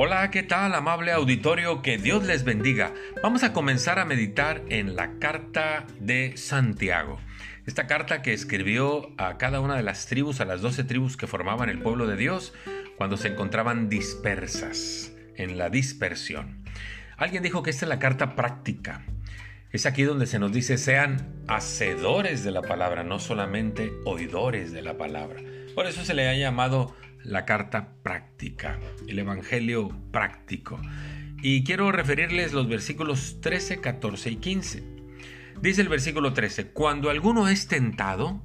Hola, ¿qué tal amable auditorio? Que Dios les bendiga. Vamos a comenzar a meditar en la carta de Santiago. Esta carta que escribió a cada una de las tribus, a las doce tribus que formaban el pueblo de Dios, cuando se encontraban dispersas, en la dispersión. Alguien dijo que esta es la carta práctica. Es aquí donde se nos dice sean hacedores de la palabra, no solamente oidores de la palabra. Por eso se le ha llamado la carta práctica, el Evangelio práctico. Y quiero referirles los versículos 13, 14 y 15. Dice el versículo 13, cuando alguno es tentado,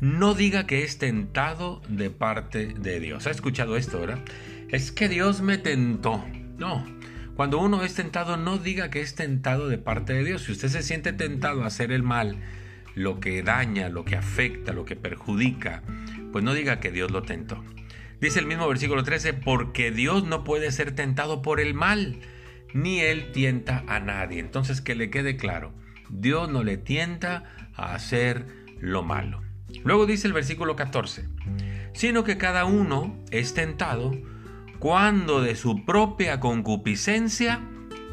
no diga que es tentado de parte de Dios. ¿Ha escuchado esto, verdad? Es que Dios me tentó. No, cuando uno es tentado, no diga que es tentado de parte de Dios. Si usted se siente tentado a hacer el mal, lo que daña, lo que afecta, lo que perjudica, pues no diga que Dios lo tentó. Dice el mismo versículo 13, porque Dios no puede ser tentado por el mal, ni Él tienta a nadie. Entonces que le quede claro, Dios no le tienta a hacer lo malo. Luego dice el versículo 14, sino que cada uno es tentado cuando de su propia concupiscencia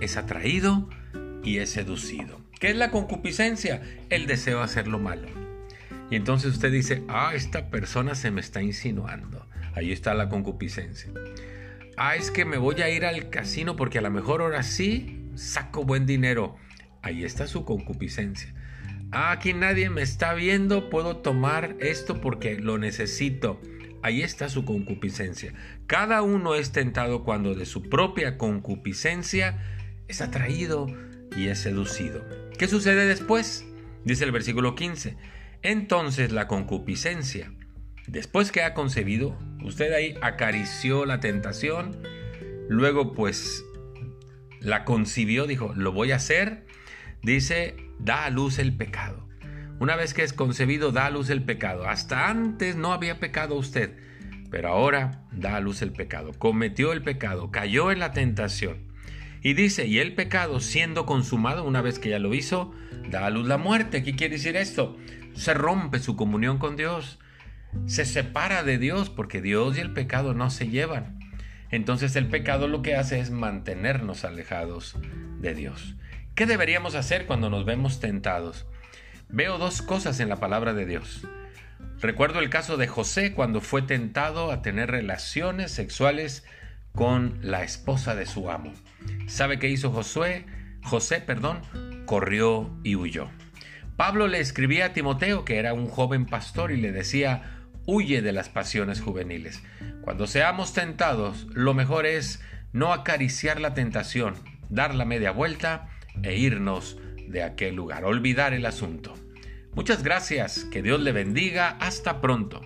es atraído y es seducido. ¿Qué es la concupiscencia? El deseo de hacer lo malo. Y entonces usted dice, ah, esta persona se me está insinuando. Ahí está la concupiscencia. Ah, es que me voy a ir al casino porque a lo mejor ahora sí saco buen dinero. Ahí está su concupiscencia. Ah, aquí nadie me está viendo, puedo tomar esto porque lo necesito. Ahí está su concupiscencia. Cada uno es tentado cuando de su propia concupiscencia es atraído y es seducido. ¿Qué sucede después? Dice el versículo 15. Entonces la concupiscencia, después que ha concebido, usted ahí acarició la tentación, luego pues la concibió, dijo, lo voy a hacer, dice, da a luz el pecado. Una vez que es concebido, da a luz el pecado. Hasta antes no había pecado usted, pero ahora da a luz el pecado. Cometió el pecado, cayó en la tentación. Y dice, y el pecado siendo consumado, una vez que ya lo hizo, da a luz la muerte. ¿Qué quiere decir esto? Se rompe su comunión con Dios. Se separa de Dios porque Dios y el pecado no se llevan. Entonces el pecado lo que hace es mantenernos alejados de Dios. ¿Qué deberíamos hacer cuando nos vemos tentados? Veo dos cosas en la palabra de Dios. Recuerdo el caso de José cuando fue tentado a tener relaciones sexuales con la esposa de su amo. ¿Sabe qué hizo Josué? José, perdón, corrió y huyó. Pablo le escribía a Timoteo, que era un joven pastor, y le decía, huye de las pasiones juveniles. Cuando seamos tentados, lo mejor es no acariciar la tentación, dar la media vuelta e irnos de aquel lugar, olvidar el asunto. Muchas gracias, que Dios le bendiga, hasta pronto.